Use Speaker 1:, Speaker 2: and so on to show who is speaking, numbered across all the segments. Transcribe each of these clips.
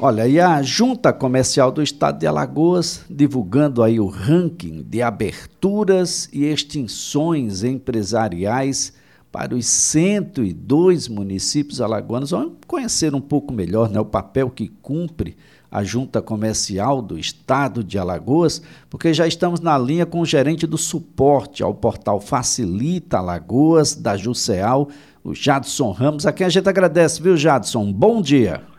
Speaker 1: Olha, e a Junta Comercial do Estado de Alagoas divulgando aí o ranking de aberturas e extinções empresariais para os 102 municípios alagoanos. Vamos conhecer um pouco melhor né, o papel que cumpre a Junta Comercial do Estado de Alagoas, porque já estamos na linha com o gerente do suporte ao portal Facilita Alagoas, da Juceal, o Jadson Ramos, a quem a gente agradece, viu, Jadson? Bom dia.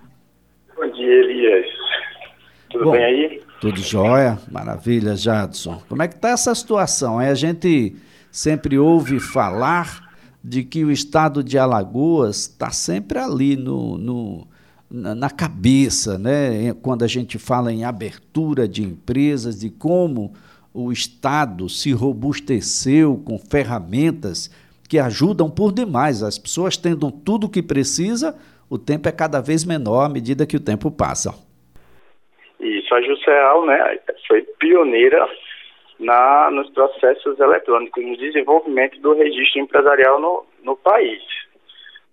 Speaker 2: Tudo Bom, bem aí?
Speaker 1: Tudo jóia, maravilha, Jadson. Como é que está essa situação? É, a gente sempre ouve falar de que o estado de Alagoas está sempre ali no, no na cabeça, né? quando a gente fala em abertura de empresas, de como o Estado se robusteceu com ferramentas que ajudam por demais. As pessoas tendo tudo o que precisa, o tempo é cada vez menor à medida que o tempo passa.
Speaker 2: A Jusceal né, foi pioneira na, nos processos eletrônicos, no desenvolvimento do registro empresarial no, no país.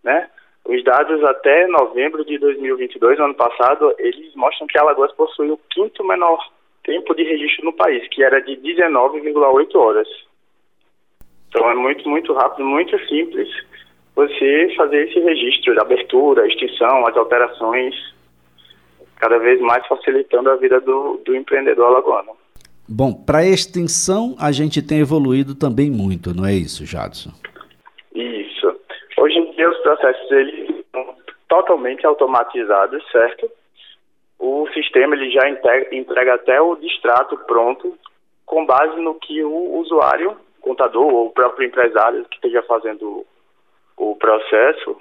Speaker 2: Né? Os dados até novembro de 2022, ano passado, eles mostram que Alagoas possui o quinto menor tempo de registro no país, que era de 19,8 horas. Então é muito, muito rápido, muito simples você fazer esse registro de abertura, extinção, as alterações, cada vez mais facilitando a vida do, do empreendedor alagoano.
Speaker 1: Bom, para extinção a gente tem evoluído também muito, não é isso, Jadson?
Speaker 2: os processos eles são totalmente automatizados, certo? O sistema ele já entrega, entrega até o distrato pronto, com base no que o usuário, contador ou o próprio empresário que esteja fazendo o processo,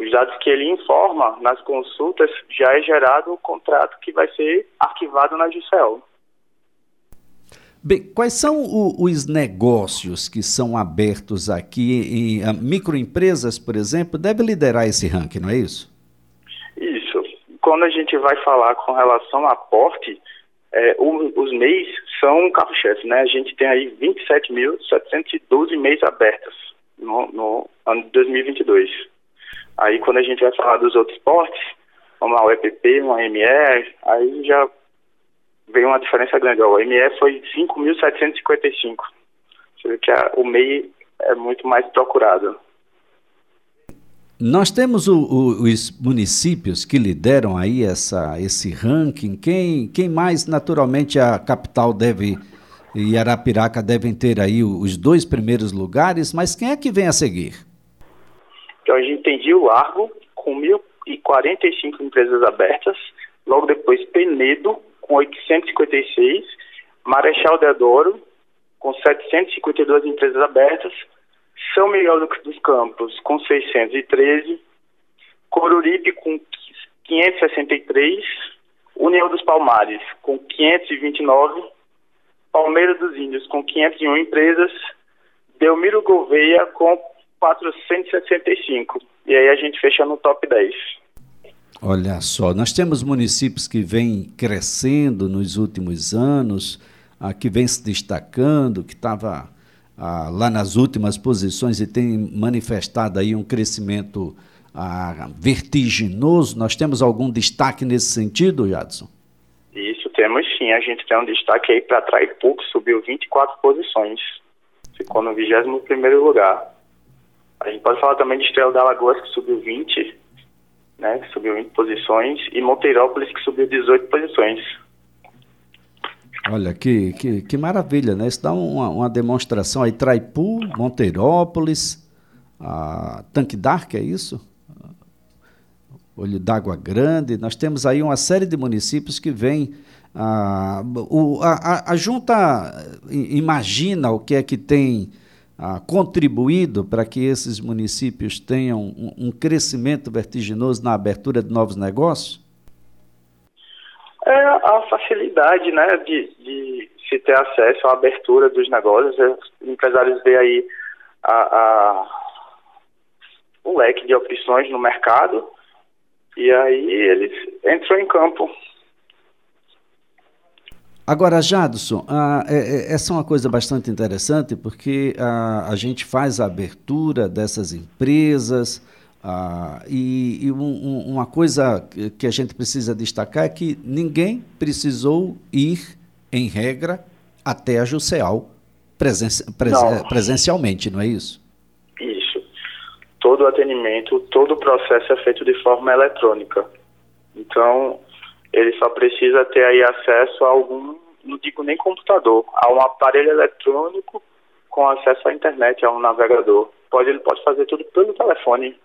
Speaker 2: os dados que ele informa nas consultas, já é gerado o contrato que vai ser arquivado na GCL.
Speaker 1: Bem, quais são o, os negócios que são abertos aqui? Em, microempresas, por exemplo, deve liderar esse ranking, não é isso?
Speaker 2: Isso. Quando a gente vai falar com relação a porte, é, o, os MEIs são um carro-chefe, né? A gente tem aí 27.712 MEIs abertas no, no ano de 2022. Aí quando a gente vai falar dos outros portes, vamos lá, o EPP, uma ME, aí já veio uma diferença grande. O ME foi 5.755. Você vê que a, o MEI é muito mais procurado.
Speaker 1: Nós temos o, o, os municípios que lideram aí essa, esse ranking. Quem, quem mais, naturalmente, a capital deve e Arapiraca devem ter aí os dois primeiros lugares, mas quem é que vem a seguir?
Speaker 2: Então a gente tem Rio Largo, com 1.045 empresas abertas, logo depois Penedo, com 856, Marechal Deodoro, com 752 empresas abertas, São Miguel dos Campos, com 613, Coruripe, com 563, União dos Palmares, com 529, Palmeira dos Índios, com 501 empresas, Delmiro Gouveia, com 465. E aí a gente fecha no top 10.
Speaker 1: Olha só, nós temos municípios que vêm crescendo nos últimos anos, ah, que vem se destacando, que estava ah, lá nas últimas posições e tem manifestado aí um crescimento ah, vertiginoso. Nós temos algum destaque nesse sentido, Jadson?
Speaker 2: Isso, temos sim. A gente tem um destaque aí para Traipu, que subiu 24 posições. Ficou no 21º lugar. A gente pode falar também de Estrela da Lagoas, que subiu 20 né, que subiu 20 posições, e Monteirópolis, que subiu 18 posições.
Speaker 1: Olha, que, que, que maravilha, né? Isso dá uma, uma demonstração aí. Traipu, Monteirópolis, a Tanque Dark, é isso? Olho d'Água Grande. Nós temos aí uma série de municípios que vêm. A, o, a, a junta imagina o que é que tem ah, contribuído para que esses municípios tenham um, um, crescimento vertiginoso na abertura de novos negócios?
Speaker 2: É a facilidade né, de, de se ter acesso à abertura dos negócios. Os empresários veem aí a, a, o leque de opções no mercado e aí eles entram em campo
Speaker 1: Agora, Jadson, ah, é, é, essa é uma coisa bastante interessante porque ah, a gente faz a abertura dessas empresas, Ah, e, e um, uma coisa que a gente precisa destacar é que ninguém precisou ir, em regra, até a presen presen presencialmente, não é isso?
Speaker 2: Isso. Todo o atendimento, todo o processo é feito de forma eletrônica. Então, ele só precisa ter aí acesso a algum, não digo nem computador, a um aparelho eletrônico com acesso à internet, a um navegador. Pode, ele pode fazer tudo pelo telefone.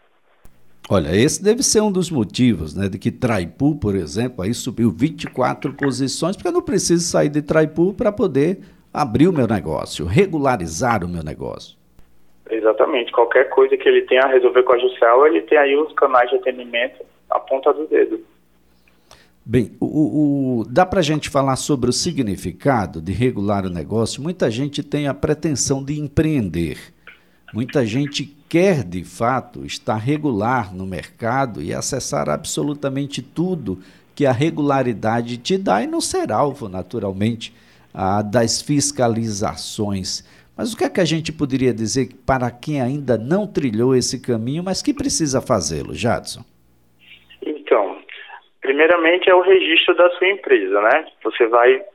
Speaker 1: Olha, esse deve ser um dos motivos, né, de que Traipu, por exemplo, aí subiu 24 posições, porque eu não preciso sair de Traipu para poder abrir o meu negócio, regularizar o meu negócio.
Speaker 2: Exatamente. Qualquer coisa que ele tenha a resolver com a Jussel, ele tem aí os canais de atendimento à ponta do dedo.
Speaker 1: Bem, o, o, dá para a gente falar sobre o significado de regular o negócio? Muita gente tem a pretensão de empreender. Muita gente quer, de fato, estar regular no mercado e acessar absolutamente tudo que a regularidade te dá e não ser alvo, naturalmente, a, das fiscalizações. Mas o que é que a gente poderia dizer para quem ainda não trilhou esse caminho, mas que precisa fazê-lo, Jadson?
Speaker 2: Primeiramente é o registro da sua empresa, né? Você vai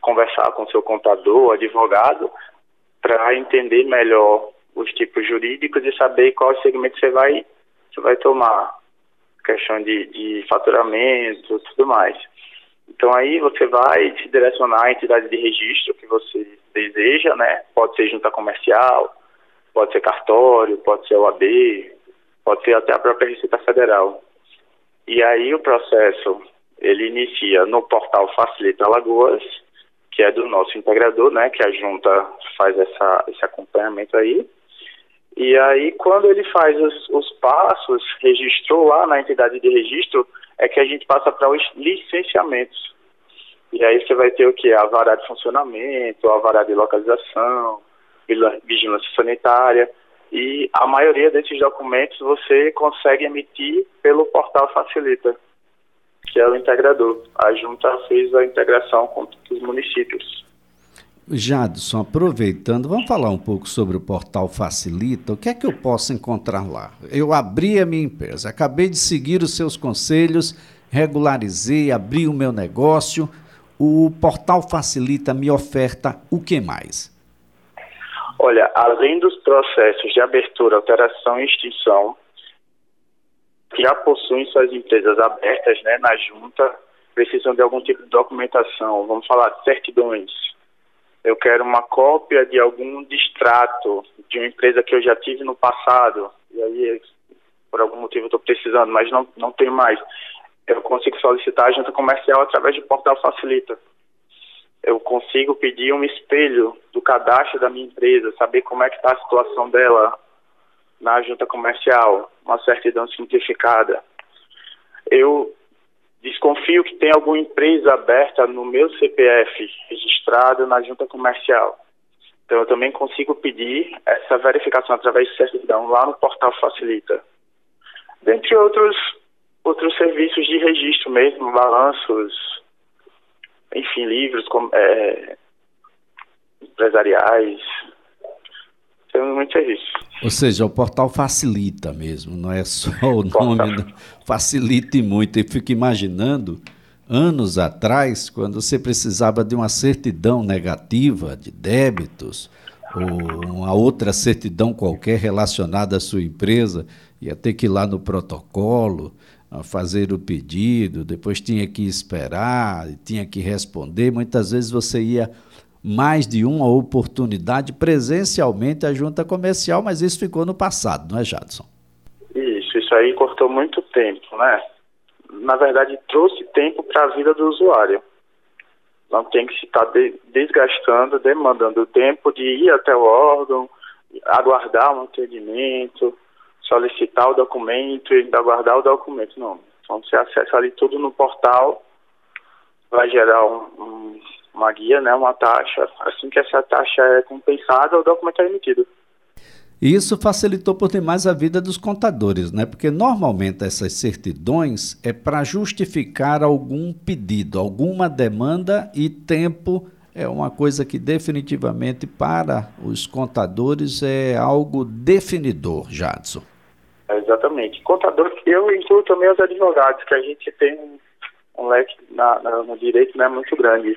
Speaker 2: conversar com seu contador, advogado, para entender melhor os tipos jurídicos e saber qual segmento você vai, você vai tomar. Questão de, de faturamento tudo mais. Então aí você vai se direcionar à entidade de registro que você deseja, né? Pode ser junta comercial, pode ser cartório, pode ser OAB, pode ser até a própria Receita Federal. E aí o processo ele inicia no portal Facilita Alagoas, que é do nosso integrador, né? Que a junta faz essa, esse acompanhamento aí. E aí, quando ele faz os, os, passos, registrou lá na entidade de registro, é que a gente passa para os licenciamentos. E aí você vai ter o que? A vara de funcionamento, a vara de localização, vigilância sanitária. E a maioria desses documentos você consegue emitir pelo portal Facilita, que é o integrador. A junta fez a integração com os municípios.
Speaker 1: Jadson, aproveitando, vamos falar um pouco sobre o portal Facilita. O que é que eu posso encontrar lá? Eu abri a minha empresa, acabei de seguir os seus conselhos, regularizei, abri o meu negócio. O portal Facilita me oferta o que mais?
Speaker 2: Olha, além dos processos de abertura, alteração e extinção, que já possuem suas empresas abertas né, na junta, precisam de algum tipo de documentação, vamos falar de certidões, eu quero uma cópia de algum distrato de uma empresa que eu já tive no passado, e aí por algum motivo estou precisando, mas não, não tenho mais. Eu consigo solicitar a junta comercial através do portal Facilita. Eu consigo pedir um espelho do cadastro da minha empresa, saber como é que está a situação dela na junta comercial, uma certidão simplificada. Eu Desconfio que tem alguma empresa aberta no meu CPF registrado na junta comercial. Então eu também consigo pedir essa verificação através de certidão lá no portal Facilita. Dentre outros outros serviços de registro mesmo, balanços, enfim, livros é, empresariais, temos muito serviço.
Speaker 1: Ou seja, o portal facilita mesmo, não é só o nome, não, facilita e muito. Eu fico imaginando, anos atrás, quando você precisava de uma certidão negativa de débitos, ou uma outra certidão qualquer relacionada à sua empresa, ia ter que ir lá no protocolo, fazer o pedido, depois tinha que esperar, tinha que responder. Muitas vezes você ia mais de uma oportunidade presencialmente à junta comercial, mas isso ficou no passado, não é, Jadson?
Speaker 2: Isso, isso aí cortou muito tempo, né? Na verdade, trouxe tempo para a vida do usuário. Não tem que se estar tá de, desgastando, demandando tempo de ir até o órgão, aguardar um atendimento, solicitar o documento e aguardar o documento. Não. Então, você acessa ali tudo no portal, vai gerar um, um uma guia, né, uma taxa. Assim que essa taxa é compensada, o documento é emitido.
Speaker 1: E isso facilitou por demais a vida dos contadores, né? Porque normalmente essas certidões é para justificar algum pedido, alguma demanda e tempo é uma coisa que definitivamente para os contadores é algo definidor, Jadson.
Speaker 2: Exatamente. Contador, eu incluo também os advogados, que a gente tem um, um leque na, na, no direito né, muito grande.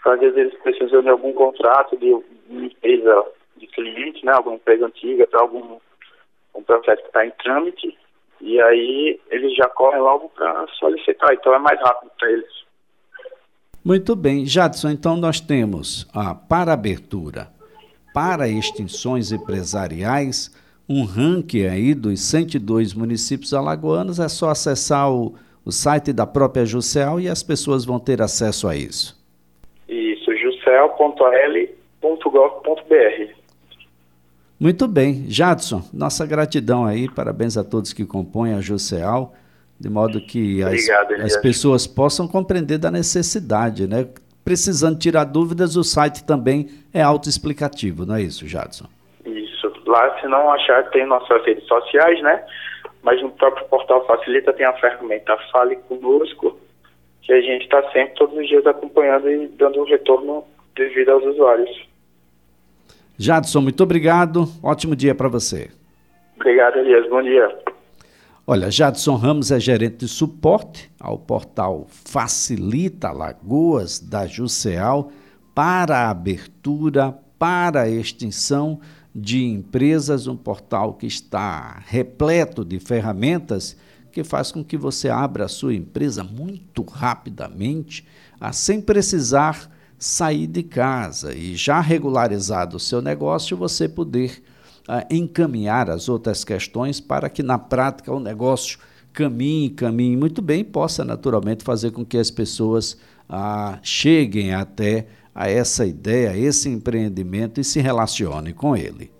Speaker 2: Então, às vezes eles precisam de algum contrato de uma empresa de cliente, né, alguma empresa antiga, para algum um processo que está em trâmite, e aí eles já correm logo para solicitar, então é mais rápido para eles.
Speaker 1: Muito bem, Jadson, então nós temos a para abertura para extinções empresariais, um ranking aí dos 102 municípios alagoanos, é só acessar o, o site da própria Juscel e as pessoas vão ter acesso a isso.
Speaker 2: Isso, juscel.l.gov.br.
Speaker 1: Muito bem. Jadson, nossa gratidão aí, parabéns a todos que compõem a Jusceal, de modo que as, as pessoas possam compreender da necessidade, né? Precisando tirar dúvidas, o site também é autoexplicativo, não é isso, Jadson?
Speaker 2: Lá, se não achar, tem nossas redes sociais, né? Mas no próprio portal Facilita tem a ferramenta Fale Conosco, que a gente está sempre, todos os dias, acompanhando e dando um retorno devido aos usuários.
Speaker 1: Jadson, muito obrigado. Ótimo dia para você.
Speaker 2: Obrigado, Elias. Bom dia.
Speaker 1: Olha, Jadson Ramos é gerente de suporte ao portal Facilita Lagoas da Juceal para a abertura, para a extinção de empresas, um portal que está repleto de ferramentas que faz com que você abra a sua empresa muito rapidamente, sem precisar sair de casa. E já regularizado o seu negócio, você poder ah, encaminhar as outras questões para que na prática o negócio caminhe, caminhe muito bem possa naturalmente fazer com que as pessoas ah, cheguem até a essa ideia, a esse empreendimento e se relacionem com ele.